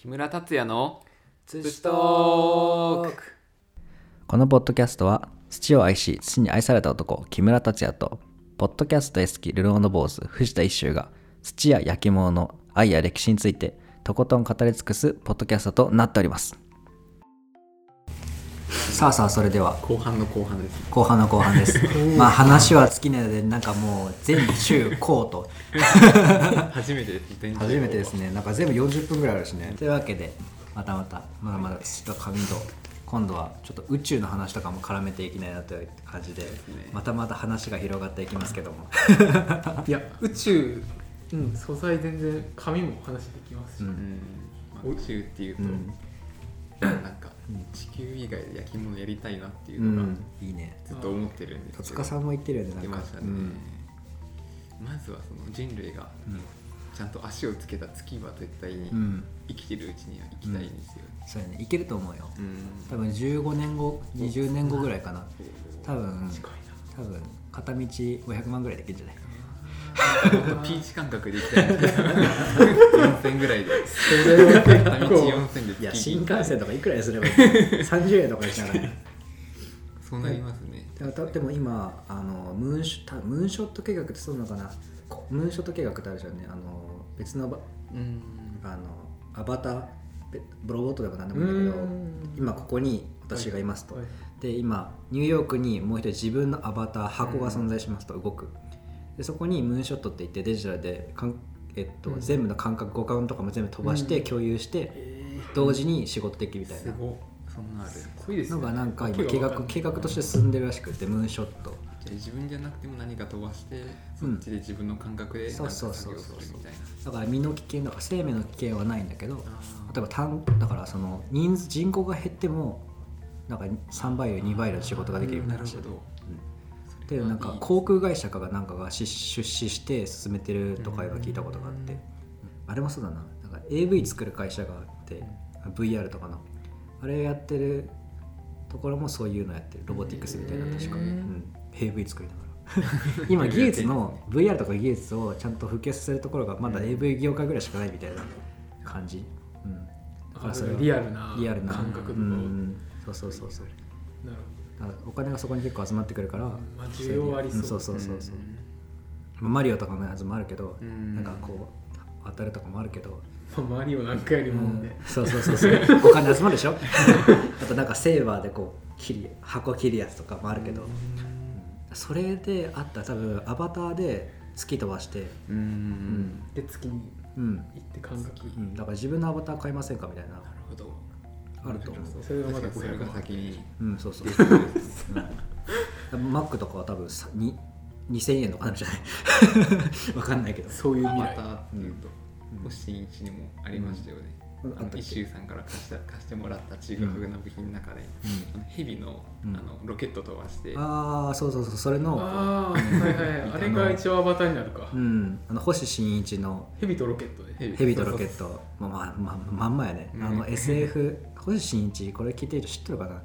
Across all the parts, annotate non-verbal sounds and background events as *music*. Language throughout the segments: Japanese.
木村達也の土トーク。このポッドキャストは土を愛し土に愛された男木村達也とポッドキャスト大好きルローの坊主藤田一秀が土や焼き物の愛や歴史についてとことん語り尽くすポッドキャストとなっております。さあさあそれでは。後半の後半ですね。後半の後半です。*laughs* まあ話は尽きないのでなんかもう全中高と。*laughs* 初めてです全初めてですね。なんか全部40分ぐらいあるしね。というわけでまたまたまだまだ土と紙と今度はちょっと宇宙の話とかも絡めていきないなという感じでね。またまた話が広がっていきますけども。*laughs* いや宇宙、うん、素材全然紙も話できますし、うん。宇宙っていうと、うん。なんか地球以外で焼き物やりたいなっていううのがん。いいね。ずっと思ってるんです戸けど塚さんも言ってるよねなんか言ってましたね、うん。まずはその人類がうん。ちゃんと足をつけた月は絶対にうん。生きてるうちには行きたいんですよ、そうやね。いけると思うよ。うん。多分15年後20年後ぐらいかな。多分多分片道500万ぐらいできるんじゃない？ほんと *laughs* ピーチ感覚で行きたいんですけど4000ぐらいで。片道4000で月いやに新幹線とかいくらにすればいい？*laughs* 30円とかにしながら。そうなりますね、でも今あのムーンショたムーンショット計画ってそうなのかな？こムーンショット計画ってあるじゃんね。あの別のばうん。あのアバター？べロボットでも何でもいいんだけどうん。今ここに私がいますと、はい。で今ニューヨークにもう一人自分のアバター箱が存在しますと動くでそこにムーンショットって言ってデジタルでかん、えっとうん。全部の感覚五感とかも全部飛ばしてうん。共有してえ同時に仕事できるみたいな。すごいそんなある。じゃー、すごいですね。のがなんか今 *laughs* 計画計画として進んでるらしくてムーンショット。あ自分じゃなくても何か飛ばしてそっちで自分の感覚でなんかそう作業そう。そうそうするみたいな。だから身の危険とか生命の危険はないんだけどあ例えば単だからその人数人口が減ってもなんか3倍より2倍の仕事ができるようになるし。なるほどでなんか航空会社かがなんかが出出資して進めてるとかいうのを聞いたことがあって。うん。あれもそうだな。なんか AV 作る会社があって VR とかの。あれやってるところもそういうのやってる。ロボティクスみたいな確か、うん、AV 作りながら。*laughs* 今技術の VR とか技術をちゃんと普及させるところがまだ AV 業界ぐらいしかないみたいな感じ、うん、だからそれはリアルなリアルな感覚と。かをうん、そうそうそうそう。なるだからお金がそこに結構集まってくるから、まあ需要ありそうんそうそうそうそう、まあマリオとかのやつもあるけど、うん。なんかこう当たるとかもあるけど、まあ、マリオなんかよりも。ね、そうそうそうそう。*laughs* お金集まるでしょ？*laughs* あとなんかセーバーでこう切り箱切るやつとかもあるけど、それであったら多分アバターで突き飛ばして。うん。うん。で月にうん、行って感覚。うん、だから自分のアバター買いませんかみたいなあると思う。それがまだ確かにそれが先に。うんそうそう、*laughs* うん、マックとかは多分さに2000円とかなんじゃない？*laughs* わかんないけど。そういう未来。またっていうと。星新一にもありましたよね。うん。あの一周さんから貸した貸してもらったちぐはぐな部品の中であのヘビのあうん。のロケット飛ばして。ああそうそうそうそれのああはいはいはい。*laughs* あれが一応アバターになるか、うん。あの星新一のヘビとロケットで。ビとロケット。まあまあまあまんまやね、うん。あの SF 星新一これ聞いてる人知ってるかな？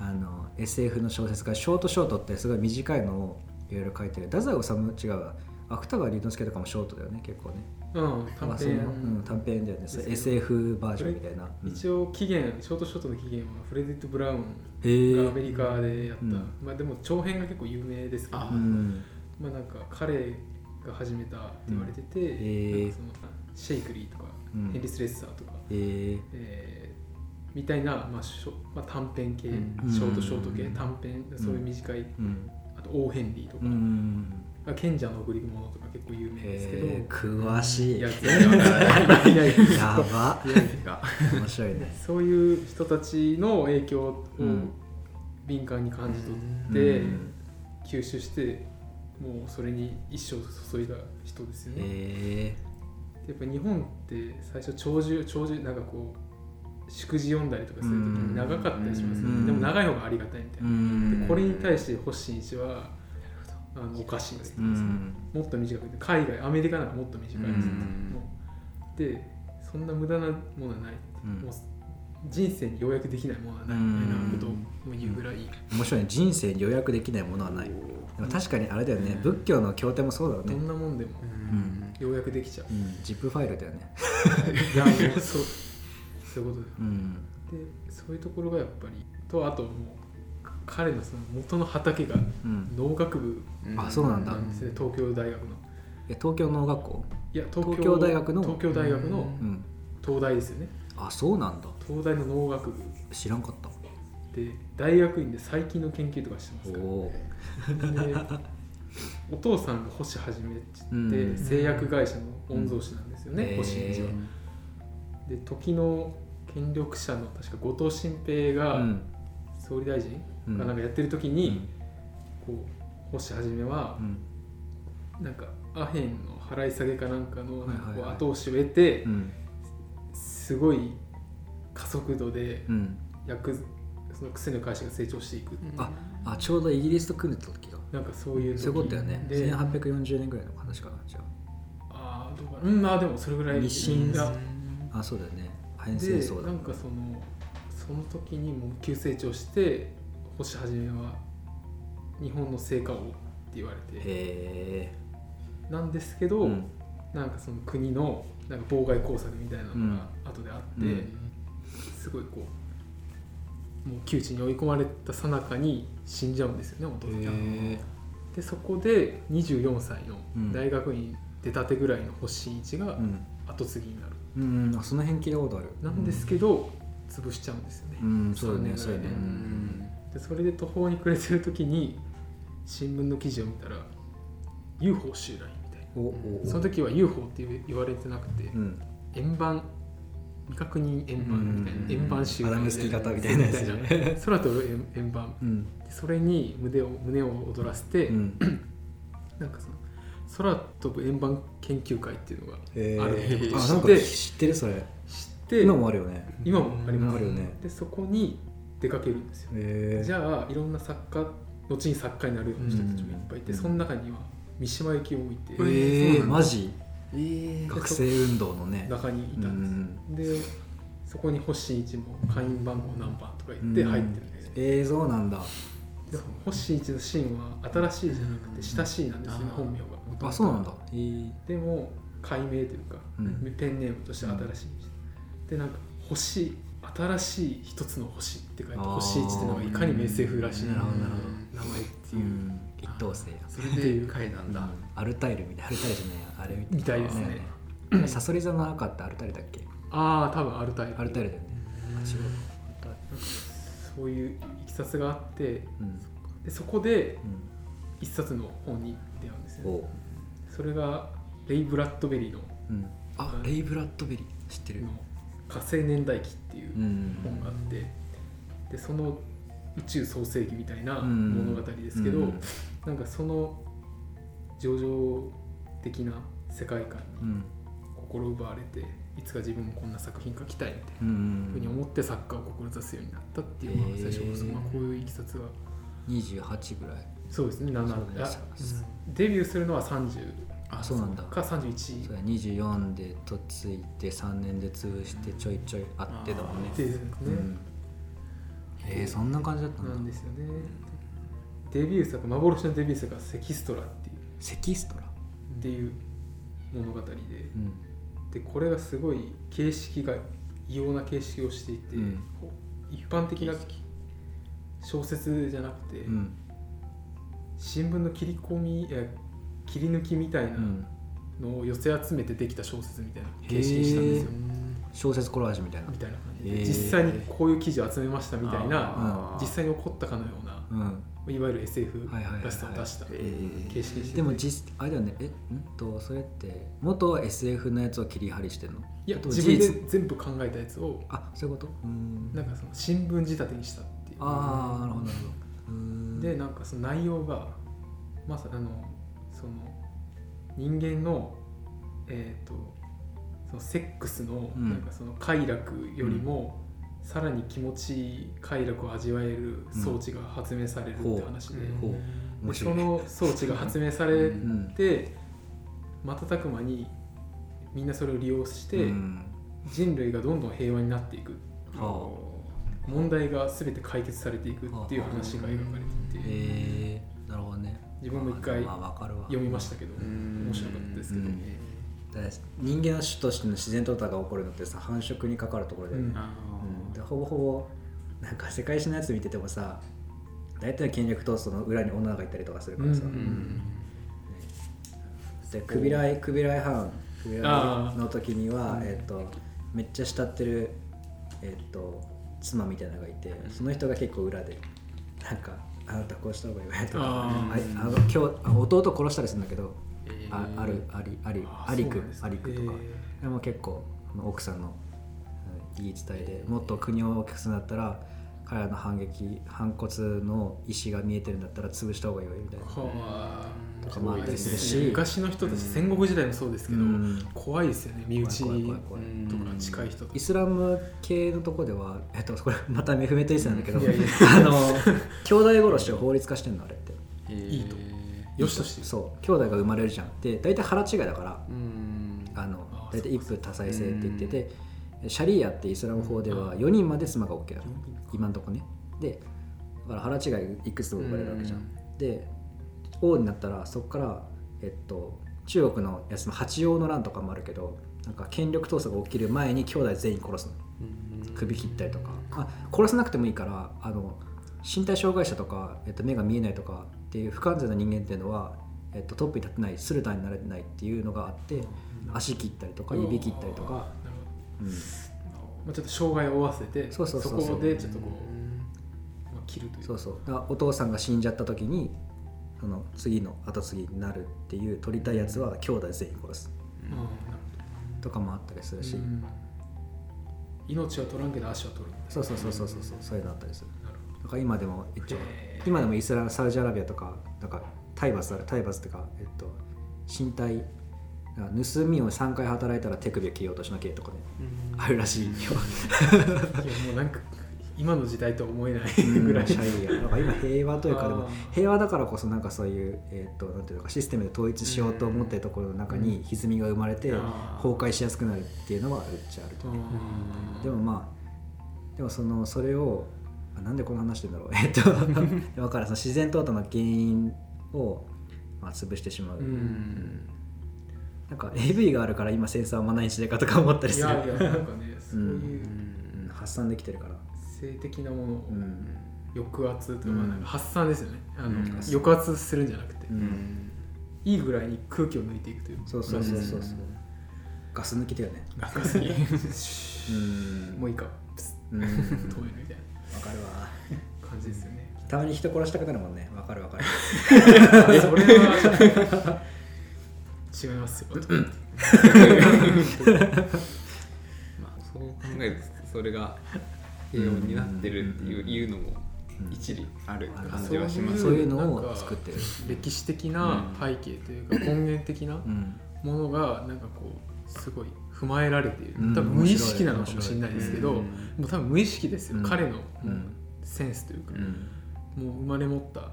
あの SF の小説がショートショートってすごい短いのをいろいろ書いてる。太宰治違うわ。芥川龍之介とかもショートだよね結構ね。うん短まあうん、短編だよね。SF バージョンみたいな、うん。一応期限ショートショートの期限はフレディット・ブラウンがアメリカでやった、うん。まあでも長編が結構有名ですけどあうん。まあなんか彼が始めたって言われてて、ん。へー。なんかそのシェイクリーとか、うん。ヘンリス・レッサーとか、えー。えーみたいな、まあしょまあ、短編系、うん。ショートショート系、うん。短編そういう短い、うん。あとオー・ヘンリーとか、うん賢者の贈り物とか結構有名ですけど、えー、詳しい。いやや全然わからない。いやばが面白いね。そういう人たちの影響をうん。敏感に感じ取うって、ん。吸収してもうそれに一生注いだ人ですよね、えやっぱ日本って最初長寿長寿なんかこう祝辞読んだりとかするときに長かったりしますよね、うん。でも長い方がありがたいみたいー、な、うん。でこれに対して星新一はあのおかしいです、うん。もっと短くて海外アメリカなんかもっと短いです、でそんな無駄なものはない、うん。もう人生に要約できないものはない。みたいなことを言うぐらい、面白いね。人生に予約できないものはない。でも確かにあれだよね。仏教の経典もそうだよね。どんなもんでもうん。要約できちゃう。うん、ジップファイルだよね。*laughs* いやもうそうそういうことでうん。でそういうところがやっぱりとあともう彼のその元の畑がうん。農学部あそうなんですね東京大学の。え東京農学校？いや東京東京大学の？東京大学のうん。東大ですよね。あそうなんだ。東大の農学部。知らんかった。で大学院で最近の研究とかしてますおから。おでお父さんが星はじめって、うん。製薬会社の御曹司なんですよね、うん。星一は。へ。で時の権力者の確か後藤新平がうん。総理大臣うん。がなんかやってる時に、こう星はじめはうん。なんかアヘンの払い下げかなんかのこう後押しを得てうん。すごい加速度でうん。薬その薬の会社が成長していくああちょうどイギリスと組んでた時がなんかそういう時そういうことだよね。で1840年ぐらいの話かなじゃあ。あどうかな。うんまあでもそれぐらい日清あそうだよねアヘン戦で争だなんかそのその時にもう急成長して星はじめは日本の成果をって言われて。へなんですけど、えうん。なんかその国のなんか妨害工作みたいなのが後であって、うんすごいこうもう窮地に追い込まれた最中に死んじゃうんですよね弟が。へでそこで24歳のうん。大学院出たてぐらいの星新一が後継ぎになる、うんあその辺聞いたことある。なんですけど潰しちゃうんですよね、うんそうだね3年ぐらいで。そうだね。でそれで途方に暮れてる時に新聞の記事を見たら UFO 襲来みたいな。その時は UFO って言われてなくてうん。円盤未確認円盤みたいうん。な円盤襲来アダムスキー型みたいなやつ *laughs* 空飛ぶ円円盤。うん。それに胸を胸を躍らせて、うん。*clears throat* なんかその空飛ぶ円盤研究会っていうのがへあるってことを知って知ってるそれ。知って今もあるよね。今もあります。あるよね。でそこに出かけるんですよ。へえじゃあいろんな作家後に作家になるような人たちもいっぱいいて、うん。その中には三島由紀夫もいて、えそうー、マジ？えー。学生運動のね。中にいたんです、でそこに星一も会員番号何番とか言って入ってるんですよ、えー、そうなんだ。で星一のシーンは新しいじゃなくて親しいなんですよね、本名があそうなんだ。えー、でも解明というか、うん。ペンネームとして新しい、でなんか星新しい一つの星って書いて星一っていうのがいかにも SF らしい。名前っていう、うん。一等星。やそれで書いたんだ。アルタイルみたいな。アルタイルじゃない。やあれみたい。ですね。ね。サソリ座の赤ってアルタイルだっけ？ああ多分アルタイル。アルタイルだよね。あ違うそういういきさつがあってルうん。でそこでう一冊の本に出会うんですよ、んおうそれがレイ・ブラッドベリーのうん。あレイ・ブラッドベリー。知ってる。の火星年代記っていううん本があってでその宇宙創世記みたいなうん。物語ですけど、うん。なんかその上々的な世界観にうん。心奪われていつか自分もこんな作品書きたいみたいなうんふうに思って作家を志すようになったっていうのが最初まあ、こういういきさつが28ぐらい。そうですね7そうねあデビューするのは30あそうなんだ。か31そうや24でとっついて3年で潰してちょいちょいあってだもんね。ですね、うん。えー、そんな感じだったんだ。なんですよね。デビュー作幻のデビュー作が「セキストラ」っていう。セキストラ？っていう物語で。うん。でこれがすごい形式が異様な形式をしていて、うん。一般的な小説じゃなくて、うん。新聞の切り込みや切り抜きみたいなうんのを寄せ集めてできた小説みたいな形式にしたんですよ、小説コラージュみたいな。みたいな感じで、実際にこういう記事を集めましたみたいな実際に起こったかのようなうん。いわゆる SF らしさを出したえー形式にして。てでも実あれだよね。えんとそれって元 SF のやつを切り張りしてんの？いや自分事実。で全部考えたやつをあそういうこと？うん。なんかその新聞仕立てにしたっていう。ああなるほどなるほど。うん。でなんかその内容がまさあのその人間のえっ、とそのセックスのうん。なんかその快楽よりも、さらに気持ちいい快楽を味わえる装置が発明されるって話で,、ほう。で面白い。その装置が発明されうん。て瞬く間にみんなそれを利用して、うん。人類がどんどん平和になっていくは問題が全て解決されていくっていう話が描かれていて、えー、なるほどね自分も一回まあまあわかるわ。読みましたけどうん。面白かったですけど、人間の種としての自然淘汰が起こるのってさ繁殖にかかるところで,、うん。あうん。でほぼほぼなんか世界史のやつ見ててもさ大体権力闘争の裏に女がいたりとかするからさ、うん。ーうん。でクビライクビライハンクビラあーイの時にはうんえっとめっちゃ慕ってるえっと妻みたいなのがいてその人が結構裏でなんかあなたこうした方がいいわよとか。ああーあの今日あ弟殺したりするんだけどえああるありありあアリクそうなんですね。アリクとか。へでも結構奥さんのうん言い伝えでもっと国を大きくするんだったら彼らの反撃反骨の意思が見えてるんだったら潰した方がいいわよみたいな。はあとかもあったりするし。昔の人たち戦国時代もそうですけど、うん。怖いですよね。身内とか近い人とイスラム系のとこでは、えっと、これ *laughs* またメフメトイスなんだけど、あの兄弟殺しを法律化してんのあれって。えーいいとよしとしてそう。兄弟が生まれるじゃん。で大体腹違いだからうん。あのあ大体一夫多妻制って言っててシャリーアってイスラム法では4人まで妻が OK なの今のとこね。でだから腹違いいくつも生まれるわけじゃん。で王になったらそこからえっと中国のやつの八王の乱とかもあるけどなんか権力闘争が起きる前に兄弟全員殺すの。うん。首切ったりとか、あ殺さなくてもいいからあの身体障害者とか、えっと、目が見えないとかっていう不完全な人間っていうのは、えっと、トップに立ってないスルタンになれないっていうのがあって足切ったりとか指切ったりとか、うん、まあ、ちょっと障害を負わせてそうそうそうそう。こでちょっとこう、まあ、切るという。そうそう。お父さんが死んじゃった時にその次の後継ぎになるっていう取りたいやつは兄弟全員殺す。とかもあったりするし、うん。命は取らんけど足は取る。そうそうそうそうそうそう。そういうのあったりする。だから今でも一応今でもイスラムサウジアラビアとかなんか体罰ある体罰っていうか、えっと、身体盗みを3回働いたら手首を切り落としなきゃとかね。あるらしいよ。どいやもうなんか今の時代とは思えない *laughs* ぐらい。シャリアだから今平和というかでも平和だからこそなんかそういう,、えっとなんていうのかシステムで統一しようと思ってるところの中に歪みが生まれて崩壊しやすくなるっていうのはあるっちゃあるとうんでもまあでもそのそれをあなんでこの話してんだろうえっとだからその自然淘汰の原因を、まあ、潰してしまう、うん。なんか AV があるから今戦争はあんまない時代かとか思ったりする。いやいやなんかねそういううん。発散できてるから性的なものをうん。抑圧とか、なん。か発散ですよね。あの、うん。抑圧するんじゃなくて、うん。いいぐらいに空気を抜いていくというそうそうそうそうそう。ガス抜きだよね。ガスにうん。もういいか。プス。うん。止めるみたいかるわ。な感じですよね。たまに人殺したくなるもんね。わかるわかる。*laughs* それは違いますよ。*laughs* まあそう考えるとそれが平穏になってるっていういうのも一理ある感じはします。そういうのを作ってる。歴史的な背景というか根源的なうん。ものがなんかこうすごい踏まえられている。うん。多分無意識なのかもしれないですけど、うんもう多分無意識ですよ、うん。彼のセンスというか、うん。もう生まれ持ったうん。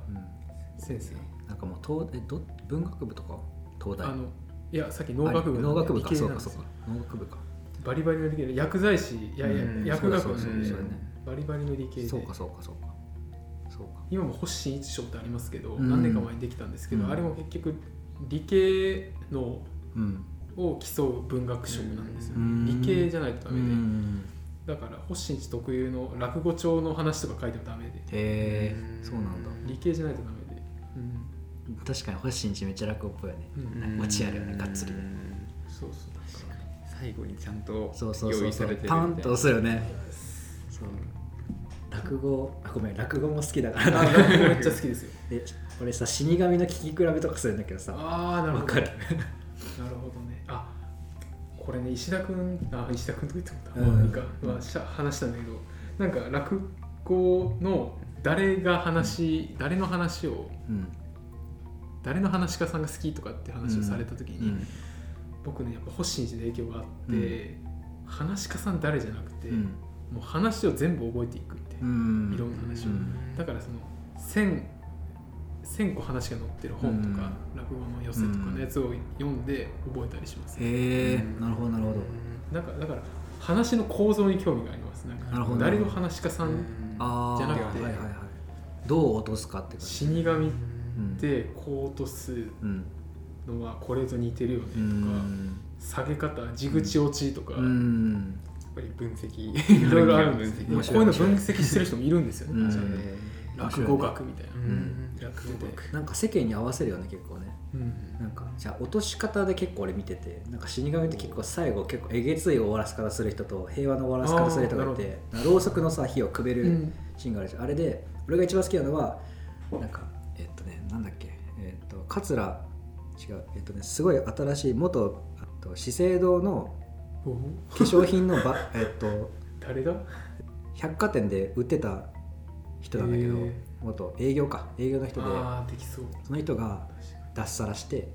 センス。なんかもう東えど文学部とか東大？あのいやさっき農学部あ農学部理かそうかそうか。農学部かバリバリの理系で薬剤師いやいや、うん薬学部そううだそうだね。バリバリの理系で。そうかそうかそうか。そうか今も星新一賞ってありますけど、うん。何年か前にできたんですけど、うん。あれも結局理系のうん。を競う文学賞なんですよ、うん。理系じゃないとダメで、うん。だから星新一特有の落語帳の話とか書いてもダメで。へえそうなんだ。理系じゃないとダメで、確かに星新一めっちゃ楽っぽいよね。うん。持ちあるよねがっつりそうそう最後にちゃんとそうそうそうそう。用意されてるパンと押すよね。そう。落語あごめん落語も好きだかあら落語めっちゃ好きですよ。で俺さ死神の聞き比べとかするんだけどさ。ああなるほど。わかる。なるほどね。あこれね石田君あ石田君とか言ってもうん。まあいいか、まあ、しゃ話したんだけど。なんか落語の誰が話、誰の話をうん。誰の話し家さんが好きとかって話をされた時に、うん僕ねやっぱ星新一で影響があって、話し家さん誰じゃなくて、うん。もう話を全部覚えていくみたいな、うん。いろんな話を、うん。だからその1000 1000個話が載ってる本とか、落語の寄せとかのやつを読んで覚えたりします、へえなるほどなるほど。なんかだから話の構造に興味がありますなんか。なるほど。誰の話し家さん、じゃなくてはいはいはい。どう落とすかって感じ。死神っうん。てこう落とすうんのはこれと似てるよねとうか、ん。下げ方地口落ちとか、やっうんぱり分析いろいろあるんです分析。でもこういうの分析してる人もいるんですよね、落語学みたいな、うん。落語で、なんか世間に合わせるよね結構ね。うん。なんかじゃあ落とし方で結構俺見ててなんか死神って結構最後結構えげつい終わらせ方する人と平和の終わらせ方する人がいてろうそくのさ火をくべるうん。シーンがあるじゃん。あれで俺が一番好きなのはなんかえっとねなんだっけえっと桂違う。えっとねすごい新しい元あと資生堂のお化粧品のば *laughs* えっと誰だ百貨店で売ってた人なんだけど、元営業か。営業の人で。その人が脱サラして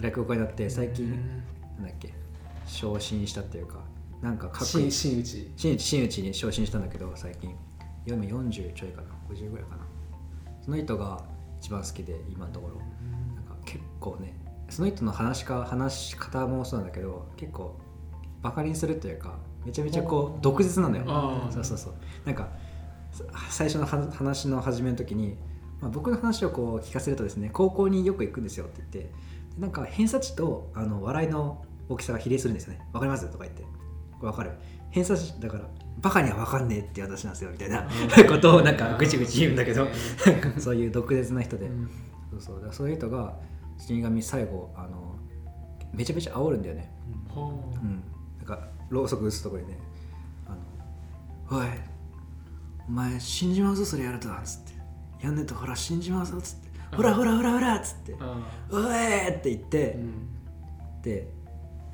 落語家になって最近、うんなんだっけ昇進したっていうかなんかかっこい新い真打ち。真打ちに昇進したんだけど最近。今40ちょいかな。50ぐらいかな。その人が一番好きで今のところ結構ねその人の話しか話し方もそうなんだけど結構バカにするというかめちゃめちゃこう毒舌なのよ。そうそうそう。なんか最初のは話の始めの時に、まあ、僕の話をこう聞かせるとですね高校によく行くんですよって言ってでなんか偏差値とあの笑いの大きさが比例するんですよね。わかります？とか言って。わかる。偏差値だからバカにはわかんねえっていう話なんですよみたいなことをなんかぐちぐち言うんだけど。*laughs* そういう毒舌な人で、うん。そうそう。そういう人が死神最後あのめちゃめちゃ煽るんだよね。はうん。なんかろうそく打つところにねあの「おいお前死んじまうぞそれやると」っつって「やんねえとほら死んじまうぞ」っつって「ほらほらほらほら」っつって。あ「おい!」って言って、うん。で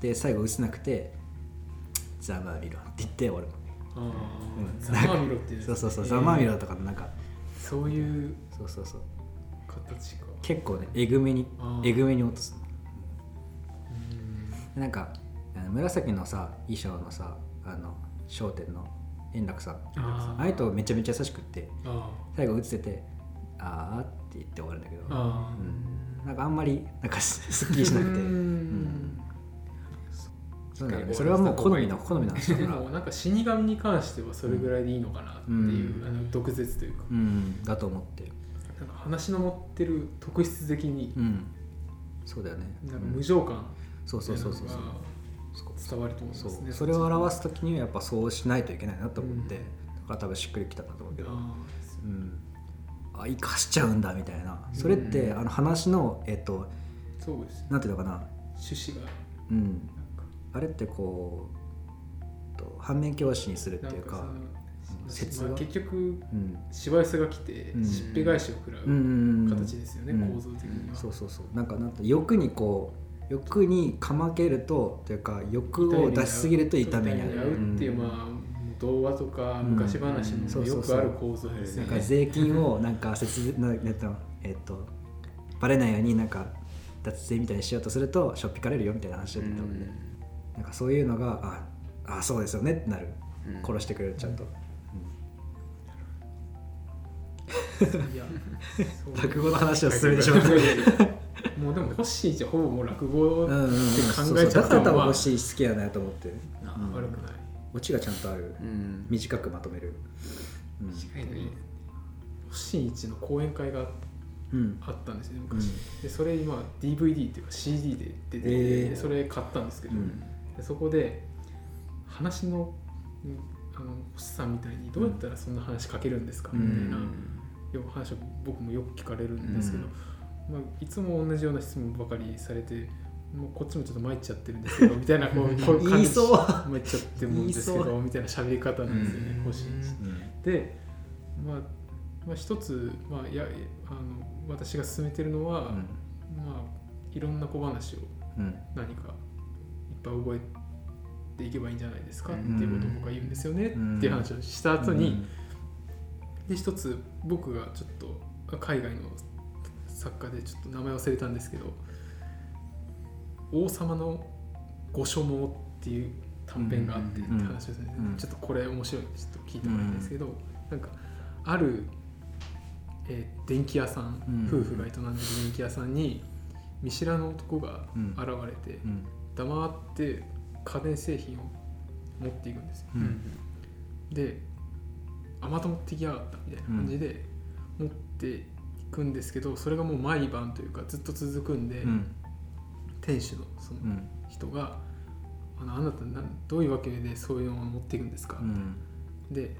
で最後打せなくて「ざまあみろ」って言って終わるあうん。ーざまあみろっていそうそうそう「えーざまあみろ」とかなんか。そういうそうそうそう。形か結構ねえぐめにえぐめに落とす。うん。なんか紫のさ衣装のさあの商店の円楽さん。あああいう人めちゃめちゃ優しくってあ最後打ってて「あー」って言って終わるんだけど。あうん。なんかあんまりなんかすすっきりしなくて、そうだよね。それはもう好みの好みの話だでから。*laughs* もなんか死神に関してはそれぐらいでいいのかなっていう、うん。あの毒舌というか。うん。だと思ってなんか話の持ってる特質的にうん。そうだよね。なんかうん無情感そうそうそうそうそう。伝わると思いそますねう。それを表す時にはやっぱそうしないといけないなと思って、うん。だから多分しっくりきたんだと思うけど。あうん。あ生かしちゃうんだみたいな。それって、うんあの話のえっとーそうですなんていうのかな。趣旨が。うん。あれってこうと反面教師にするっていうか説結局うん。しわ寄せが来てうん。しっぺ返しを食らう形ですよね、うん。構造的には、そうそうそう。なんかなんて欲にこう欲にかまけるとというか欲を出しすぎると痛めに痛遭うっていう、ん。まあ童話とかうん。昔話にもよくある構造ですよね。なんか税金をなんか節ななんえっとバレないようになんか脱税みたいにしようとするとしょっぴかれるよみたいな話だったもん。ね、なんかそういうのがああそうですよねってなる。うん。殺してくれるちゃんと、落語の話を進めてしまった。もうでも星一はほぼもう落語って考えちゃっただから多分欲しい好きやなと思って、うん。悪くない。オチがちゃんとある。うん。短くまとめる。うん。確かに。星一の講演会がうんあったんですよ。ねうん。昔、でそれ今 DVD っていうか CD で出てて、えー。でそれ買ったんですけど、うん。でそこで話のうんあの星さんみたいにどうやったらそんな話書けるんですか、うんみたいな、話を僕もよく聞かれるんですけど、まあ、いつも同じような質問ばかりされてもうこっちもちょっと参っちゃってるんですけど *laughs* みたいなこうこう感じ参っちゃってるんですけどみたいな喋り方なんですよねうんで、まあ、まあ一つ、まあ、やあの私が進めてるのは、まあ、いろんな小話をうん。うん何かいっぱい覚えていけばいいんじゃないですかっうんていうことを僕は言うんですよねうん。っていう話をした後に、で一つ僕がちょっと海外の作家でちょっと名前忘れたんですけど「王様の御所網」っていう短編があってってうん話ですね。うん。ちょっとこれ面白いんでちょっと聞いてもらいたいんですけど、なんかある、えー電気屋さん、うん夫婦が営んでる電気屋さんに見知らぬ男がうん。現れて、うん。黙って家電製品を持っていくんですよ。ううんん。で「あまた持ってきやがった」みたいな感じで持っていくんですけどそれがもう毎晩というかずっと続くんで、うん。店主のそのうん。人が「あのあなたなどういうわけでそういうのを持っていくんですか?」うん。で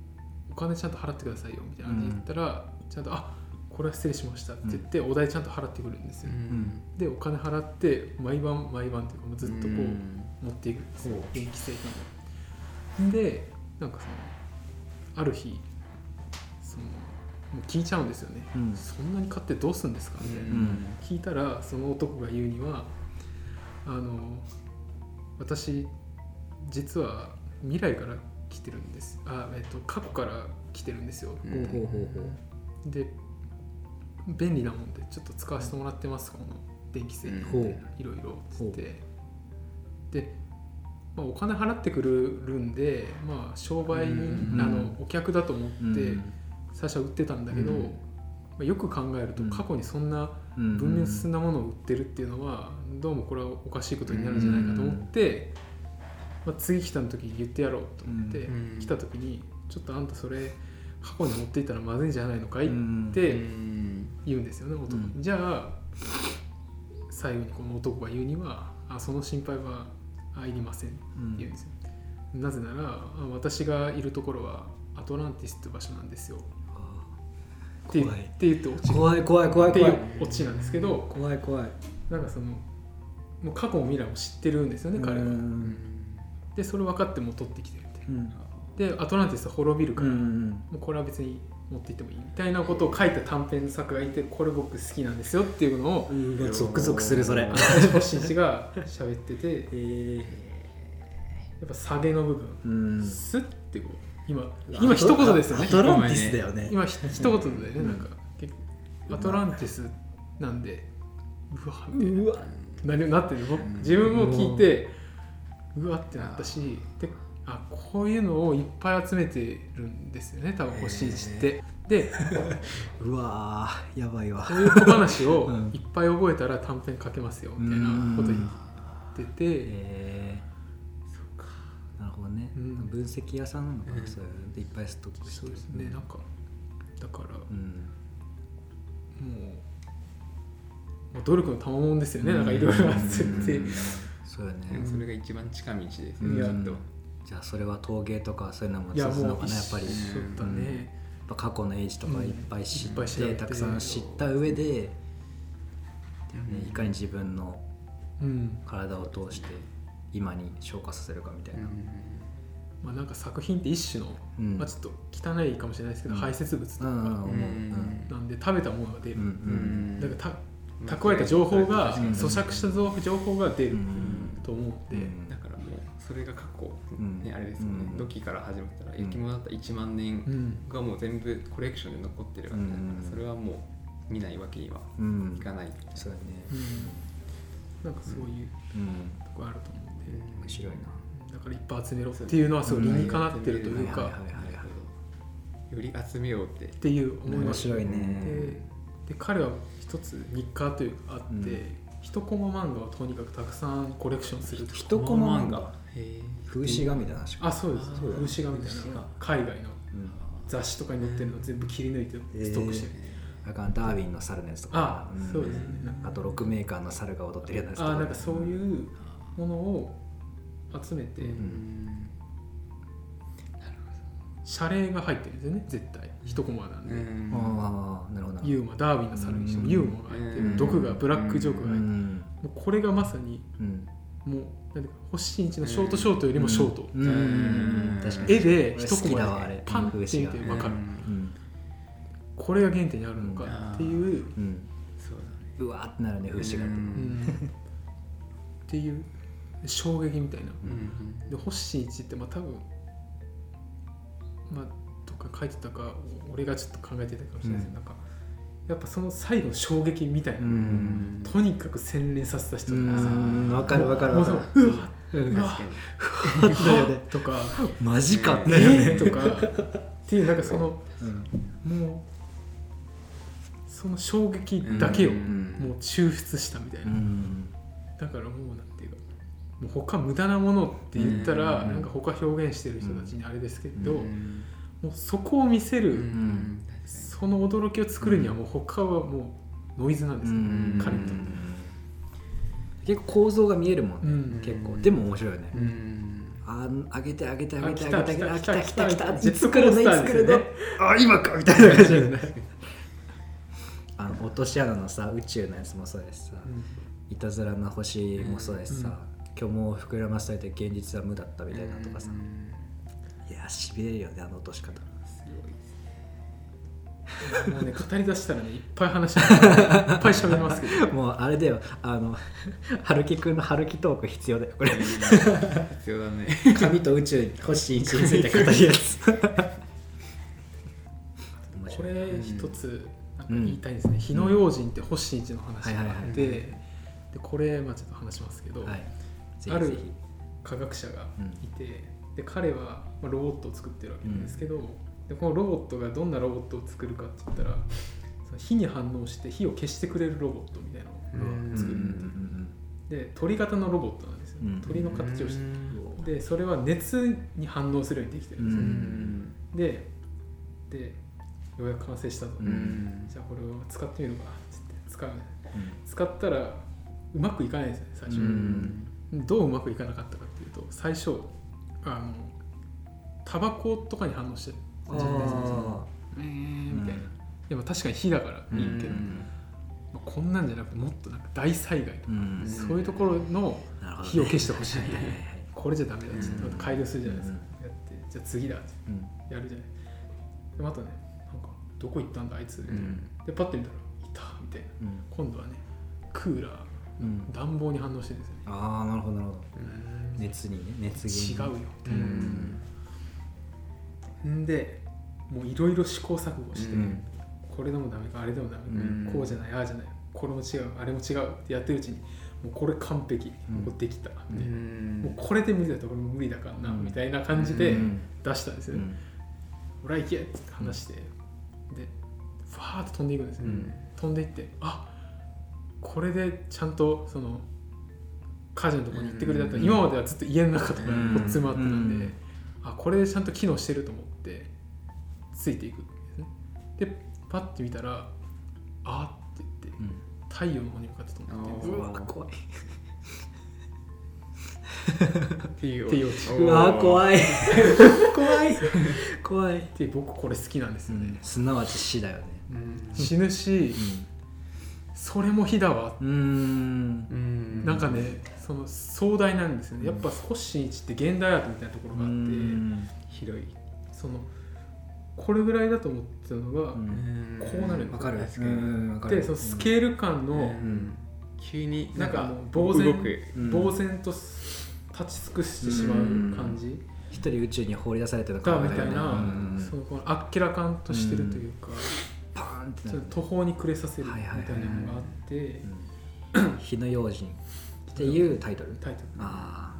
「お金ちゃんと払ってくださいよ」みたいな感じで言ったら、ちゃんと「あこれは失礼しました」って言って、お代ちゃんと払ってくるんですよ、うん。でお金払って毎晩毎晩というかずっとこう、うん。持っていくんですよほう。電気製品を。でなんかそのある日そのもう聞いちゃうんですよね、うん。そんなに買ってどうするんですかみたいな、ん。聞いたらその男が言うにはあの私実は未来から来てるんです。あ、えっと、過去から来てるんですよ、うん。で便利なもんでちょっと使わせてもらってますこの電気製品いろいろ。つって。で、まあ、お金払ってくるんで、まあ、商売人、うんあのお客だと思うってうん。最初は売ってたんだけど、うん。まあ、よく考えるとうん。過去にそんなうん文明進ん。だものを売ってるっていうのはどうもこれはおかしいことになるんじゃないかと思って、まあ、次来た時に言ってやろうと思って、うん。来た時にちょっとあんたそれ過去に持っていったらまずいんじゃないのかい、うんってうん。言うんですよね男に、うんじゃあ最後にこの男が言うにはあその心配はあいりませんってうん。言うんですよ、なぜならあ私がいるところはアトランティスって場所なんですよ。って怖い。って言って落ちる。怖い怖い怖いっていう怖いオチなんですけど怖い怖い。なんかそのもう過去も未来も知ってるんですよね彼は。うん。でそれ分かっても取ってきてるみたいな。うん。でアトランティスは滅びるから、もうんうこれは別に持っていってもいいみたいなことを書いた短編作がいてこれ僕好きなんですよっていうのをゾクゾクするそれ星新一が喋っててえやっぱ下げの部分。ーうん。スッてこう今今一言ですよねアトランティスだよね。今ひ一言だよね、うんなんかアトランティスなんでうわみたいな。うわ。何なってる。自分も聞いてうわってなったしであこういうのをいっぱい集めてるんですよね多分星一って。で *laughs* うわーやばいわ。こういう小話を *laughs* うん。いっぱい覚えたら短編書けますよみたいなこと言ってて。えー。なるほどね。うん。分析屋さんなのかうなん。そういうのでいっぱいストックしてそうですねなんかだからうん。もうもう努力の賜物ですよねなんかいろいろ集めて。うん。そうよね。それが一番近道ですようん。ねきっとじゃあそれは陶芸とかそういうのもいや一つなのかなやっぱり。一緒だねやっぱ過去の英知とかいっぱい知うん。いって、調べて。たくさん知った上で、ねうん。いかに自分のうん。体を通して今に昇華させるかみたいな、まあなんか作品って一種のうん。まあちょっと汚いかもしれないですけどうん。排泄物とか。うんうん思ううん。なんで食べたものが出る。うんうんだからた蓄えた情報がうん。咀嚼した情報が出るうん。と思ってうん。だからもうそれが過去、ですよね、うん。土器から始まったらうん。焼き物だったら1万年うん。がもう全部コレクションで残ってるわけだから、うん。それはもう見ないわけにはうん。いかない、そうだね。うん。なんかそういううん。とこあると思うんで。面白いな。だからいっぱい集めろっていうのはすごい理にかなってるというか。より集めようって。っていう思い面ました白いね。でで彼は一つ日課というかあって、うん一コマ漫画をとにかくたくさんコレクションする一コマ漫画。風刺画みたいな話あそうです。風刺画みたいな。海外のうん。雑誌とかに載ってるのを全部切り抜いてストックしてる、だからダーウィンの猿のやつとか。あそうですね。あと6メーカーの猿が踊ってるやつとか。あなんかそういうものを集めて、ん謝礼が入ってるんですよね絶対。一コマなんうで、ん。ああなるほど。ユーモアダーウィンの猿にしてもうん。ユーモアが入ってる、うん。毒がブラックジョークうが入ってる、ん。もうこれがまさにうん。もうなんていうか星新一のショートショートよりもショート、うん。うん。確かに。絵で俺一コマでパンって見て風分かる、うん。これが原点にあるのかっていう、うん。そうだね。うわーってなるね風刺画ってうん。うん。っていう衝撃みたいな。うんで星新一ってまあ多分まあどっか書いてたか俺がちょっと考えてたかもしれないですけど、なんかやっぱその最後の衝撃みたいな、うん。とにかく洗練させた人うな。ん。ですわかるわかるわかる。そううわうん。うわとか *laughs* マジかえだよねーとか。っていうなんかそのうん。もうその衝撃だけをうん。もう抽出したみたいな、うん。だからもうなんかもう他無駄なものって言ったらうん。なんか他表現してる人たちにあれですけど、うん。もうそこを見せる、うん。その驚きを作るにはもう他はもうノイズなんですよ、うん。彼にとって。結構構造が見えるもんね、うん。結構。でも面白いよね、うん。あ上げて上げて上げてあ上げて上げて来たあ来た来た来たいつ来るの？いつ来るの？あ今かみたいな感じで *laughs* あの落とし穴のさ宇宙のやつもそうですさ、いたずらな星もそうですさ、虚無を膨らませて現実は無だったみたいなとかさ、いやしびれるよねあの落とし方。もうね語り出したらねいっぱい話しいっぱい喋りますけど。*laughs* もうあれだよ。あの春樹くんの春樹トーク必要だよこれ。必要だね。紙と宇宙星一について語るやつ。*laughs* これ一つなんか言いたいんですね、火の用心って星一の話があって、はいはいはい。でこれまあちょっと話しますけど、はいぜあるひ。ぜひ科学者がいて、で彼はまあロボットを作ってるわけなんですけど、でこのロボットがどんなロボットを作るかって言ったらその火に反応して火を消してくれるロボットみたいなのを作る、で鳥型のロボットなんですよ、うん。鳥の形をして。うん。でそれは熱に反応するようにできてるんですよ、うん。ででようやく完成したと、うん。じゃあこれを使ってみるかっつって。使う。うん。使ったらうまくいかないですよね最初、うんどううまくいかなかったかっていうと最初あのタバコとかに反応してあ自分でー。えーみたいな、でも確かに火だからいいけど、まあ、こんなんじゃなくてもっとなんか大災害とか、うん。そういうところの火を消してほしい。みたいなこれじゃダメだっつって改良するじゃないですか、うん。やってじゃあ次だってうん。やるじゃない。でまたねなんかどこ行ったんだあいつ、ん。でパッて見たらいたみたいな。うん。今度はねクーラーうん暖房に反応してるんですよね。ああなるほどなるほど。熱にね熱源に。違うよ。うん。んでもういろいろ試行錯誤して、うん。これでもダメかあれでもダメか、うん。こうじゃないああじゃないこれも違うあれも違うってやってるうちにもうこれ完璧、うん。もうできた、もうこれで無理だとこれも無理だからな、うん。みたいな感じでうん。出したんですよ。ね、うん。俺は行けって話して、でファーッと飛んでいくんですよ、うん。飛んでいってあこれでちゃんとその火事のところに行ってくれたと、うん今まではずっと家の中とかうん。にこっつまってたんで、うんあこれでちゃんと機能してると思ってついていくんですね。でパッて見たらあーって言ってうん。太陽の方に向かって飛んでてうわ怖い。っていう。っていう。オチうわー怖い。い。怖い。怖いで僕これ好きなんですよね、すなわち死だよね。死ぬし、それも火だわ。うん。うんなんかねその壮大なんですよね。やっぱ星新一って現代アートみたいなところがあって、広い。そのこれぐらいだと思ってたのが、うん。こうなるわかる。でそのスケール感の、うん。急になんかもう呆然呆然と立ち尽くしてしまう感じ。一人宇宙に放り出されてるかみたいな、うん。そのこのあっけらかんとしてるというか、ンってなるちょっと途方に暮れさせるみたいなのがあって、うん。火の用心っていうタイトル？タイトル。あ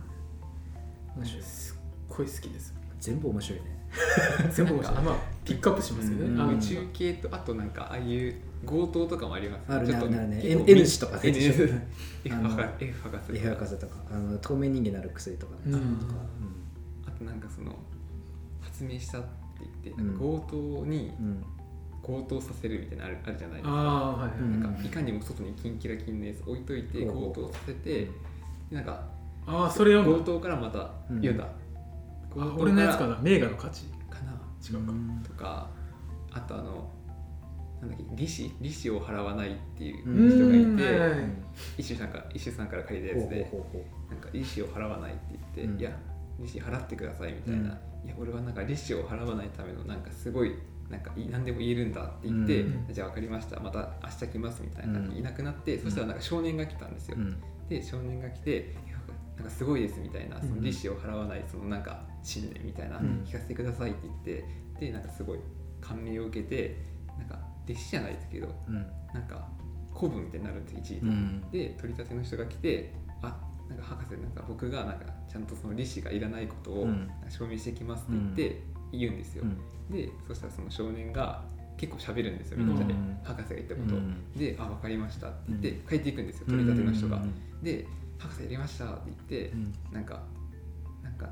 あ。すっごい好きです。全部面白いね。*laughs* 全部面白い。まあピックアップしますけどね、宇宙系とあとなんかああいう強盗とかもありますあるねあるね。N 氏とかね。F 博士 F 博士とか。あの透明人間になる薬とかね。うん。とか。あとなんかその発明したって言って強盗にうん強盗させるみたいなのあるあるじゃないですか。はいなんかいかにも外にキンキラキンのやつ置いといて強盗させてでなんかああそれ読んだ。強盗からまたうん。読んだ。あ強盗俺のやつからな名画の価値。かな。違うか、んとかあとあのなんだっけ利子利子を払わないっていううん。人がいうん。はい一周さんから一周さんから借りたやつでなんか利子を払わないって言って、うん。いや利子払ってくださいみたいな、うん。いや俺はなんか利子を払わないためのなんかすごいなんかい何でも言えるんだって言って、うん。じゃあ分かりましたまた明日来ますみたいな感じでうん。いなくなって、そしたらなんか少年が来たんですよ、ううん。で少年が来てなんかすごいですみたいなその利子を払わないそのなんか信念みたいな、うん。聞かせてくださいって言ってでなんかすごい感銘を受けてなんか弟子じゃないですけどうん。なんか古文みたいになるんです一時、うん。で取り立ての人が来てあなんか博士なんか僕がなんかちゃんとその利子がいらないことをうん。証明してきますって言って言うんですよ、うん。でそしたらその少年が結構喋るんですようんみんなで、博士が言ったこと。を、うん。で「あ分かりました」って言ってうん。帰っていくんですよ取り立ての人が、うん。で「博士やりました」って言って、うん。なんかなんか。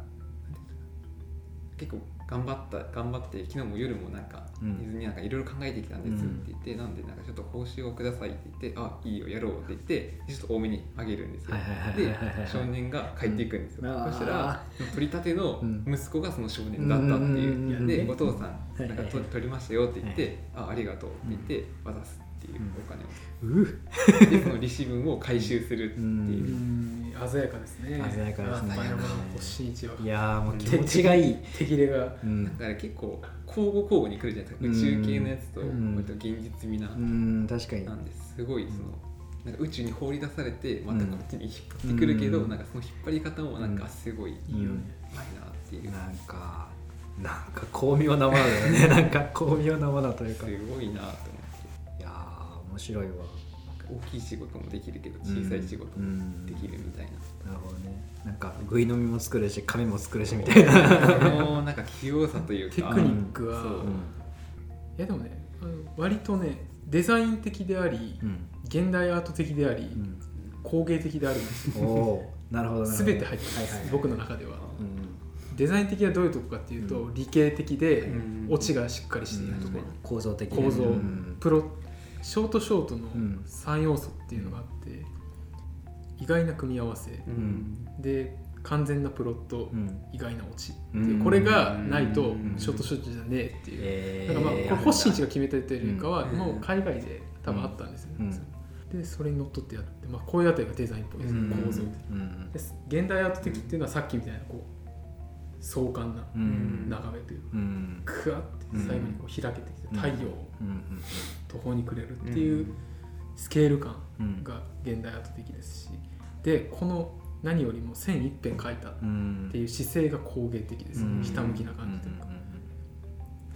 結構頑張った頑張って昨日も夜もなんかうん。寝ずになんかいろいろ考えてきたんですって言って、なんでなんかちょっと報酬をくださいって言ってあいいよやろうって言ってちょっと多めにあげるんですよ。で少年が帰っていくんですよ、うん。そしたら取り立てのうん。息子がその少年だったっていう、うんうんでお父さんなんか取取りましたよって言って、あありがとうって言って渡すっていうお金を、うでその利子分を回収するっていう。う、うん。鮮やかですね。鮮やかですね。やっぱ山本慎一はいやーもう気持ちがいい、手切れが。うん。だから結構交互交互に来るじゃないですか、宇宙系のやつとうん。割と現実味な、うん確かに。なんですごいそのなんか宇宙に放り出されてまたこっちに引っ張ってくるけど、うん。なんかその引っ張り方もなんかすごいいいいいよねなっていう、なんかなんか巧妙なものだよね。*laughs* なんか巧妙なものというすか。いごいなと面白いわ。大きい仕事もできるけど小さい仕事もできるみたいな、なるほどね。なんかぐい飲みも作るし紙も作るしみたいな。*laughs* そのなんか器用さというか。テクニックは、そう。うん。いやでもね割とねデザイン的であり、うん。現代アート的であり、うん。工芸的であるんですよおおなるほどなるほど。全て入ってます、はいはいはい。僕の中では。うんデザイン的はどういうとこかっていうと、う理系的で、うん。オチがしっかりしているところ、構造的構造、うん。プロショートショートのん。3要素っていうのがあって、意外な組み合わせ、うん。で完全なプロット、うん。意外なオチ。ってうん。いうこれがないとうん。ショートショートじゃねえっていう、えだからまあこれ星一が決めたというよりかは、うん。もう海外で多分あったんですよね、うん。でそれにのっとってやって、まあ、こういうあたりがデザインっぽいです構造です現代アート的っていうのはさっきみたいなこう壮観なうん。眺めというかうん。クワって最後にこう開けてきて太陽をうん途方に暮れるっていうスケール感うんが現代アート的ですしでこの何よりも線一辺描いたっうんていう姿勢が工芸的ですよね、ひたむきな感じというか、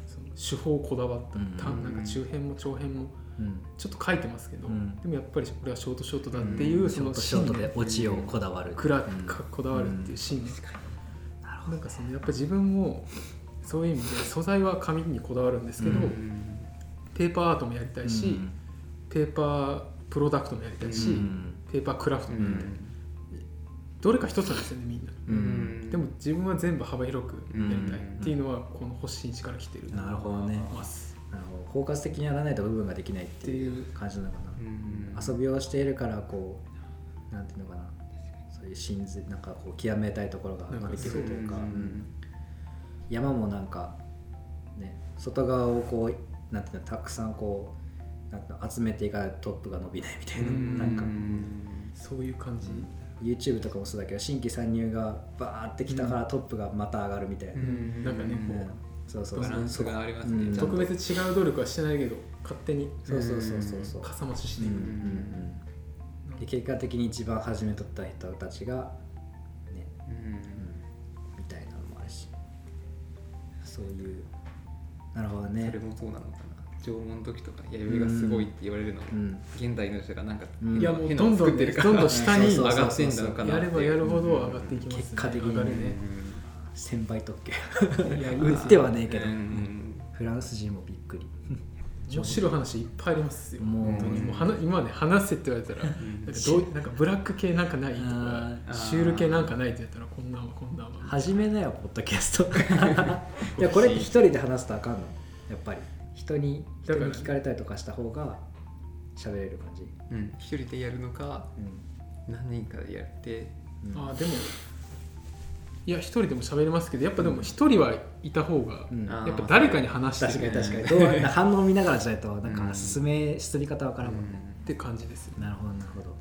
その手法をこだわった、なんか中辺も長辺もうん。ちょっと書いてますけど、うん。でもやっぱりこれはショートショートだっていう、そのトショートで芯オチをこだわるくらう。んかこだわるっていう芯、なるほなんかそのやっぱ自分もそういう意味で素材は紙にこだわるんですけど、うんペーパーアートもやりたいし、ペーパープロダクトもやりたいし、うん。ペーパークラフトうもやりたい、ん。どれか一つなんですよねみんな、うん。でも自分は全部幅広くやりたい。っていうのはこの星新一から来てる。なるほどね。なるほど。包括的にやらないと部分ができないっていう感じなのかな。うん。遊びをしているからこうなんていうのかな。そういう真髄なんかこう極めたいところがなんかできるというか山もなんかね外側をこうなんていうのたくさんこうなん集めていかないとトップが伸びないみたいななんか。そういう感じ、YouTube とかもそうだけど新規参入がバーってきたからトップがまた上がるみたいな、うん。なんかねこう、うんそうそう。バランスがありますね、特別違う努力はしてないけど勝手に。そうそうそうそうそうかさ増ししていく、うんうんうんで結果的に一番初めとった人たちがそういう。なるほどそねれもそうなのかな。縄文の時とか弥生がすごいって言われるのも、うん。現代の人がなんかうん。いやもう変なのどんどん作ってるからどんどん下に上がってんだのかな。やればやるほどうん上がっていきます、ね、結果的に。上がるね1000倍特許。いや売ってはねえけど、うん。フランス人もびっくり面白い話いっぱいありますよ。もう本当に。もう話今ね話せって言われたらん。なんかどうなんかブラック系なんかないとかシュール系なんかないって言ったらこんなんはこんなんは始めなよポッドキャスト。*laughs* いやこれって一人で話すとあかんの。やっぱり。人に人に聞かれたりとかした方が喋れる感じ、うん。一人でやるのかう何人かでやって。んうんあーでもいや一人でも喋れますけどやっぱでも一人はいた方がうん。あやっぱ誰かに話して確かにる確かに。どう反応見ながらじゃないとなんうん。か進め進み方わからんもんね、って感じですよなるほどなるほど。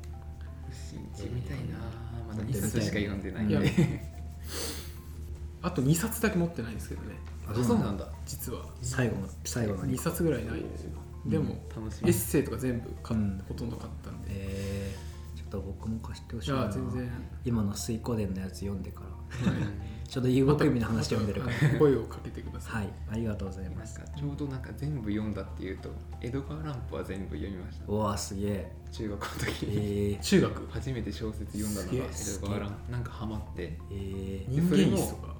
信じみたいな。まだ見てみたい一冊しか読んでないんで。*laughs* あと2冊だけ持ってないんですけどね。あそうなんだ。実は。最後の最後の2冊。ぐらいない。ん。ですよでも楽しエッセイとか全部買っうん。ほとんど買ったんで。えー、ちょっと僕も貸してほしいいなや全然。今の水光伝のやつ読んでから。うんちょうど遊牧民の話読んでるから。また声をかけてください。はいありがとうございます。ちょうどなんか全部読んだっていうと江戸川乱歩は全部読みました。うわすげえ。中学校の時。えにー、中学？初めて小説読んだのがす江戸川乱歩。なんかハマって。えー、人間椅子とか？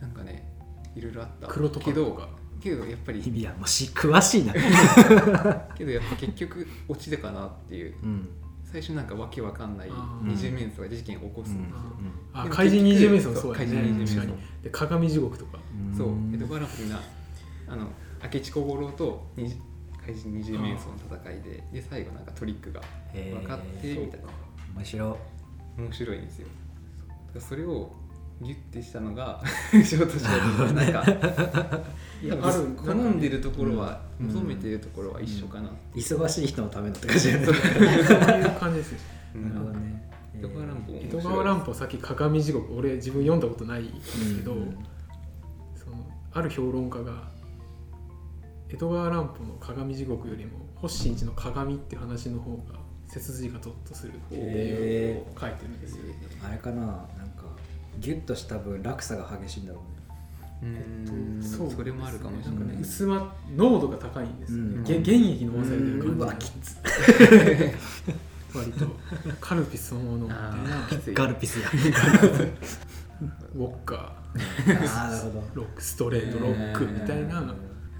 なんかねいろいろあった。黒とか？けどけどやっぱりいやもうし詳しいな。*laughs* けどやっぱ結局オチでかなっていう。うん最初なんかわけわかんないあ二重面相が事件を起こす。ん。ですよ、怪人二十面相そうや怪人ね二十面相。確かに。で鏡地獄とか。そう。江戸川乱歩みんなあの明智小五郎と二十怪人二十面相の戦いでで最後なんかトリックが分かってみたいな。面白。面白いんですよ。それをギュッてしたのがショートショートなんかいや多分ある好んでるところは、うん。求めてるところは一緒かな、忙しい人のためのって感じだよね。そう。いう感じですねうん。なるほどね。江戸川乱歩江戸川乱歩さっき鏡地獄。俺自分読んだことないんですけど、うん。そのある評論家が江戸川乱歩の鏡地獄よりも星新一の鏡っていう話の方が背筋がゾッとするっていうのを書いてるんですよ、あれかなギュッとした分落差が激しいんだろうね。うん。そうそれもあるかもしれなんかない、ね薄ま濃度が高いんですよね、うん。げ原液飲まされてる。感じうわきつ。*laughs* 割とカルピスそのものガルピスや。*laughs* ウォッカ。ああなるほど。ロックストレートロックみたいな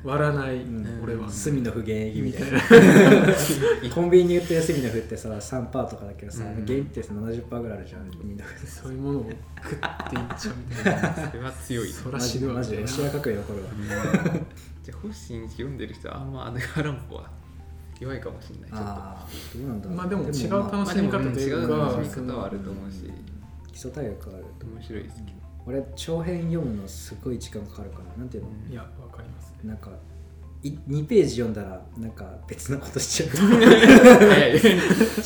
割らない、ん。俺は。隅の不原液みたいな。*laughs* コンビニに売ってる隅の麩ってさ3パーとかだけどさ、うん。ってさ70%パーぐらいあるじゃん隅の麩そういうものを食っていっちゃうみたいな。*laughs* それは強いそら死ぬわマジでロシア革命残るわじゃあ星読んでる人はあんまあのガランポは弱いかもしれない。ちょどうなんだろう。まあでも違うまあ楽しみ方というかまあ違う楽しみ方はあると思うし。基礎体力あると面白いですけど。俺長編読むのすごい時間かかるからなんていうの、いやわかりますなんかい2ページ読んだらなんか別なことしちゃう。ち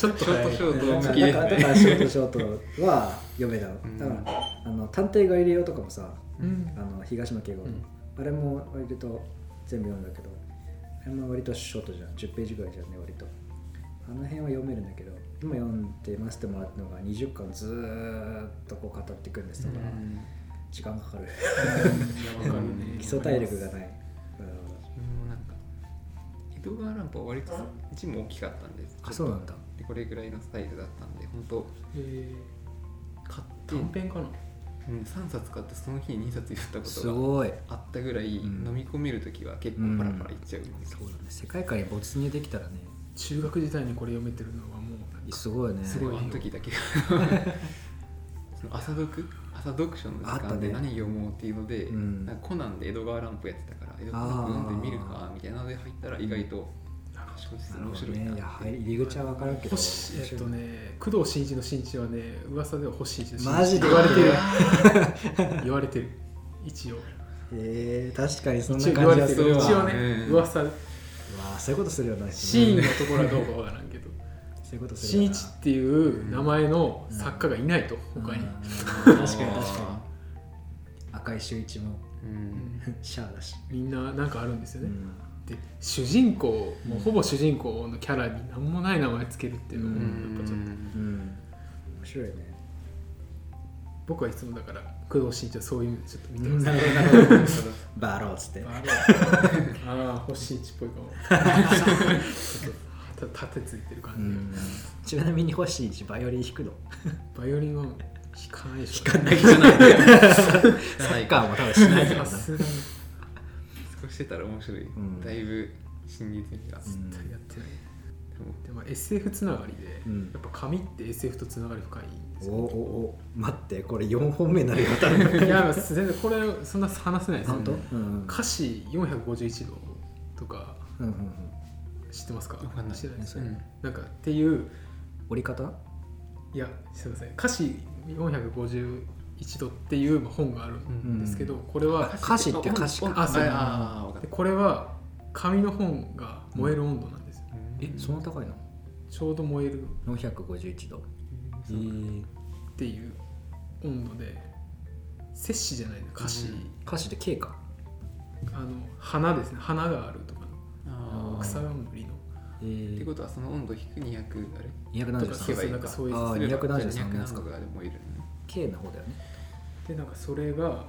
ょっとショートショートだか向き。ですらだからねショートショートは読めたの、うん。だからあの探偵ガリレオとかもさうん。あの東野圭吾の、うん。あれも割と全部読んだけどあれも割とショートじゃん。10ページぐらいじゃんね割と。あの辺は読めるんだけど今読んで読ませてもらったのが20巻ずーっとこう語っていくんですだから、時間かかる。*laughs* 基礎体力がない江戸川乱歩は割と字も大きかったんです。あそうなんだ。でこれぐらいのスタイルだったんで本当。え買って。ー短編かな？うん、3冊買ってその日に2冊言ったこすとがごい。あったぐらいうん。飲み込める時は結構パラパラいっちゃうんですよ、そうだね。世界観に没入できたらね。中学時代にこれ読めてるのはもうなんかすごいね。すごいあの時だけ。*laughs* その朝読朝読書の時あったね。間で何読もうっていうので、うん。なんかコナンで江戸川乱歩やってたから江戸川読んでみるかみたいなので入ったら意外と面白いなね。入り口は分からんけど。星えっとね工藤新一の新一はね噂では星新一の新一マジで言われてる。*laughs* 言われてる。一応。えー、確かにそんな感じがする一応ねうん。噂。わあそういうことするよなシーンのところはどうかわからんけど。そういうことする新一っていう名前の作家がいないと他に。うん。確かに確かに。赤い周一も。うんシャアだし、みんななんかあるんですよね、うん。で主人公もうほぼ主人公のキャラに何もない名前つけるっていうのもうやっぱちょっと。うん。面白いね。僕はいつもだから工藤新一はそういうちょっと見てます、なるほどなるほど。バローっつって。あれああ星新一っぽいかも。*laughs* ちょっとた盾ついてる感じ、うん。ちなみに欲しいしバイオリン弾くの？バイオリンは弾かないでしょ弾かない。じゃないサッカーも多分しないからな。少ししてたら面白い、ん。だいぶ真実味が、うん絶対やってない。でもでも SF つながりで、うん。やっぱ紙って SF とつながり深いんですよ。おおお待ってこれ4本目になるよ *laughs* いや全然これそんな話せないですよ本当？うん歌詞451度とかうんうんうん。知ってますか？わかんない。知らないですうん。なんかっていう折り方？いやすみません。歌詞451度っていうまあ本があるんですけど、これは歌詞って歌詞か。あそう。あこれは紙の本が燃える温度なんですよ、えそんな高いの？ちょうど燃える。451度。えー。っていう温度で摂氏じゃないの歌詞、うん。歌詞で K か？あの花ですね。花があるとか草冠のえってーことはその温度引く200あれ？とか273そうそうなんかそういうあーすれば273じゃあ200のやつか。何度かで燃えるのね K の方だよね。でなんかそれが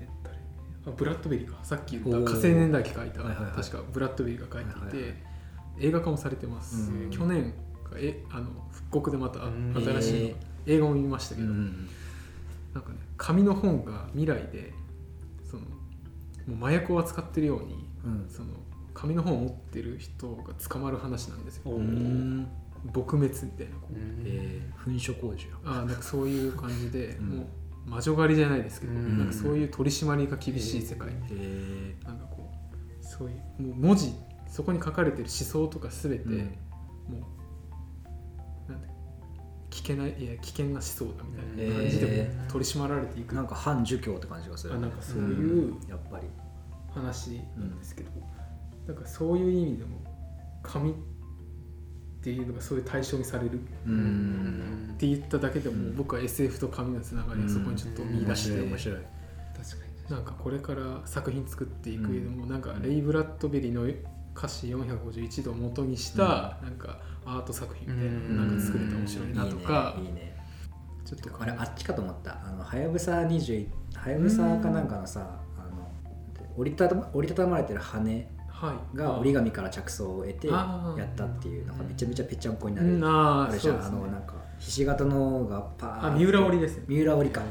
え誰あブラッドベリーか。さっき言った火星年代記書いた、はいはいはい。確かブラッドベリーが書いていて、はいはいはい。映画化もされてます、うん。去年かえあの復刻でまたうん新しい映画も見ましたけど、ん。なんかね紙の本が未来でそのもう麻薬を扱ってるようにうん。その紙の本を持ってる人が捕まる話なんですよ。撲滅みたいなこうえー、噴所工事よ *laughs* あなんかそういう感じで、うん。もう魔女狩りじゃないですけど、うん。なんかそういう取り締まりが厳しい世界、えなんかこうそういうもう文字そこに書かれてる思想とか全て、うん。もうなんて危険ないや危険な思想だみたいな感じで取り締まられていく、なんか反儒教って感じがする。あなんかそういうやっぱり。話なんですけど、なんかそういう意味でも紙っていうのがそういう対象にされるっうん。て言っただけでも、うん。僕は SF と紙のつながりはそこにちょっと見出して、面白い確かに。なんかこれから作品作っていく上でも、なんかレイ・ブラッドベリーの歌詞451度を元にした、なんかアート作品みたいなのなんか作れたら面白いなとか、いいねいいねちょっとあれあっちかと思った。あのはやぶさ21はやぶさかなんかのさあの折りたたま折りたたまれてる羽はいが折り紙から着想を得てやったっていうなんかめちゃめちゃぺちゃんこになるうん。ああれじゃん。あのなんかひし形のがパーあ三浦織ですね。三浦織か、あ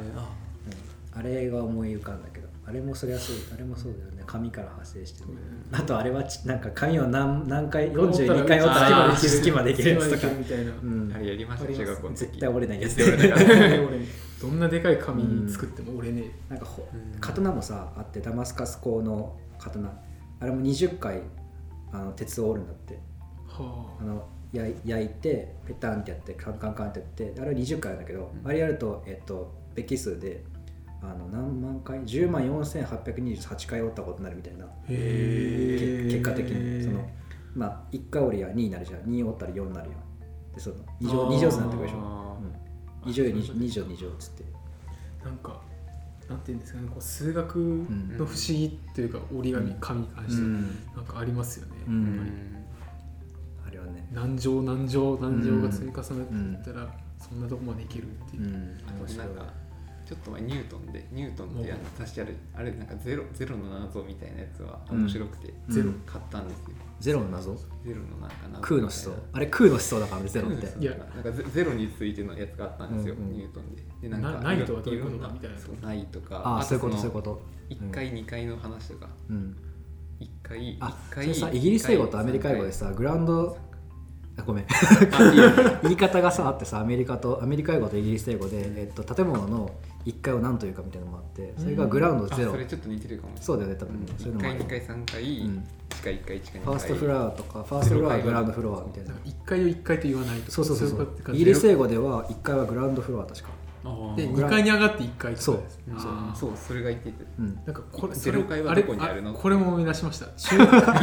うん。あれが思い浮かんだけどあれもそれはそうあれもそうだよね。紙から派生してる、あとあれはちなんか紙を何何回42回折ったら隙間できる。やつとか。隙間できるみたいな。うん。あれやりました中学校の時。絶対折れないやつ。だよね俺どんなでかい紙作っても折れねえ。なんかほうん。刀もさあってダマスカス鋼の刀あれも20回あの鉄を折るんだって。はあ。のや焼いてペタンってやってカンカンカンってやってあれは20回なんだけど、うん。あれやると、えっと、ベキ数であの何万回？10万4828回折ったことになるみたいな。結果的に。そのまあ1回折りは2になるじゃん。2折ったら4になるよでその2乗あー。二乗数になってくるでしょ、あうん、2乗よ2乗2乗2乗っつって。なんかていうんですかねこう数学ん。の不思議というか折り紙紙に関してうん。なんかありますよね、うん。やっぱり。あれはね。何乗何乗何乗が積み重なっていったら、そんなとこまでいけるっていう。う、ん。あとなんかちょっと前ニュートンでニュートンってあの確かあれあれなんかゼロゼロの謎みたいなやつは面白くて、うん。ゼロ買ったんですよ。ゼロの謎？ゼロのなんか謎空の思想あれ空の思想だからねゼロっていやなんかゼゼロについてのやつがあったんですよ、うんうん。ニュートンで。でなんかなないとはどういうことかみたいな。そうないとかああそういうことのそういうこと。1回2回の話とか。うん。1回あ1回さイギリス英語とアメリカ英語でさグラウンドあごめん。*laughs* 言い方がさあってさアメリカとアメリカ英語とイギリス英語で、えっと、建物の1階を何というかみたいなのもあってそれがグラウンドゼロ、あそれちょっと似てるかも。そうだよね多分、そういうの1も。ある回2回3回、うん。地下1階地下2階ファーストフラワーとかファーストフロアはグラウンドフロアみたいな。なんか1階を1階と言わないとかそうそうそうそいうイギリス英語では1階はグラウンドフロア確かでグラ2階に上がって1階とかそう。そう。そうそれが言ってて。うん。なんかこれゼロ階はどこにあるの？れこれも思い出しました。中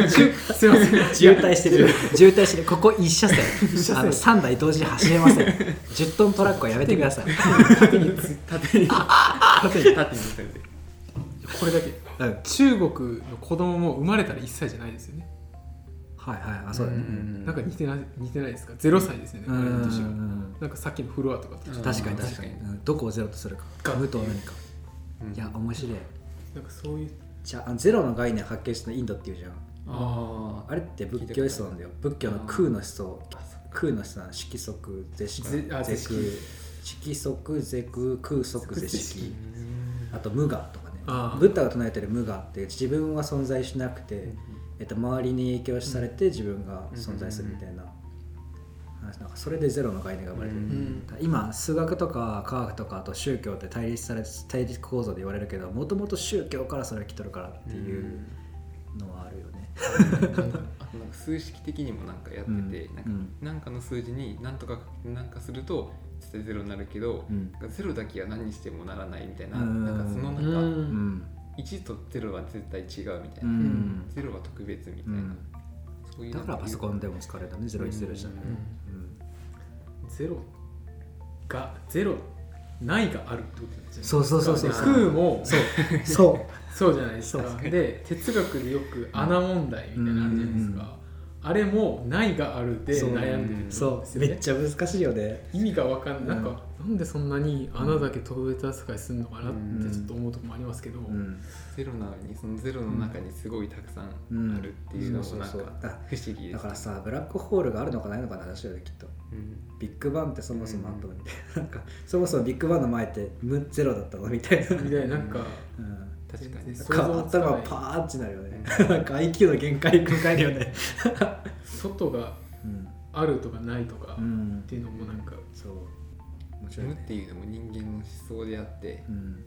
中 *laughs* すいません。渋滞してる。渋滞してる。ここ1車線。あの3台同時に走れません。10トントラックはやめてください、縦につ *laughs* 縦に。縦に縦に。これだけ。うん、中国の子供も生まれたら1歳じゃないですよねはいはいあそうだね。ん。なんか似てない似てないですか？0歳ですよねうん。年なんかさっきのフロアとかとうん確かに確かに、うん。どこをゼロとするか。ガン無とは何か、うん。いや面白い。なんかそういう。じゃあゼロの概念発見したのインドっていうじゃん。ああれって仏教思想なんだよ。仏教の空の思想。空の思想なの色即是色ぜあ是是色即是空空即是色あと無我とかね。ブッダが唱えてる無我って自分は存在しなくて、えっと、周りに影響されて自分が存在するみたいな話。なんかそれでゼロの概念が生まれてる、うん今数学とか科学とかあと宗教って対立され対立構造で言われるけどもともと宗教からそれが来とるからっていうのはあるよね。*laughs* なんか数式的にもなんかやってて、うん。なんかうんなんかの数字に何とかなんかすると絶対ゼロになるけど、うん。ゼロだけは何にしてもならないみたいな,、うん。なんかそのなんか、うんうん1と0は絶対違うみたいうな、ん。ゼロは特別みたいな、うん。そういうだからパソコンでも使われたね010じゃん、うん。ゼロがゼロないがあるってことですよね。そうそうそうそう。空もそう。*laughs* そう。そうじゃないですか。で哲学でよく穴問題みたいなのあるじゃないですか、あれもないがあるでそう悩んでるんですよね。そう。めっちゃ難しいよね。意味が分かんない、うん。なんかなんでそんなに穴だけ特別扱いするのかなっうん。てちょっと思うとこもありますけど、うん。ゼロなのにそのゼロの中にすごいたくさんあるっていうのもなんか不思議ですだからさブラックホールがあるのかないのかな話だよねきっとうん。ビッグバンってそもそもあったのみたいななんかそもそもビッグバンの前って無ゼロだったの？みたいな、みたいななんか、うん。確かに。全然か頭がパーンってなるよね *laughs* なんか IQ の限界迎えるよね、外がうん。あるとかないとかっうん。ていうのもなんか、そう。面白いね。無っていうのも人間の思想であってうん。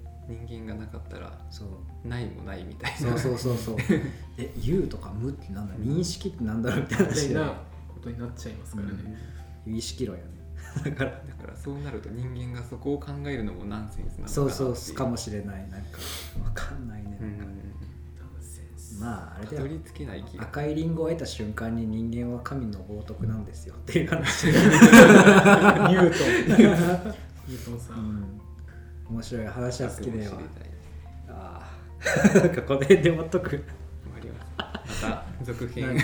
人間がなかったらそう。ないもないみたいな。そうそうそうそう。*laughs* え言うとか無ってなんだ認識ってなんだろうみたいなみたいな話でことになっちゃいますからね、意識論よね。*laughs* だから。だからそうなると人間がそこを考えるのもナンセンスなのかなそうそうかもしれない。なんかわかんないね、うんまああれだよ。赤いリンゴを得た瞬間に人間は神の冒涜なんですよ。っていう話、*laughs* ニュートン。ニュートンさ、うんん、面白い話は好きだよ。ああなんかこの辺で終わっとく。ますまた続編。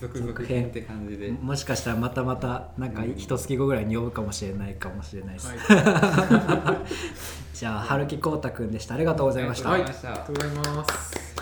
続々編って感じで。もしかしたらまたまたなんかうん一月後ぐらいに呼ぶかもしれないかもしれないです、はい、*laughs* じゃあ春樹光太くんでした。ありがとうございました、ありがとうございました。ありがとうございます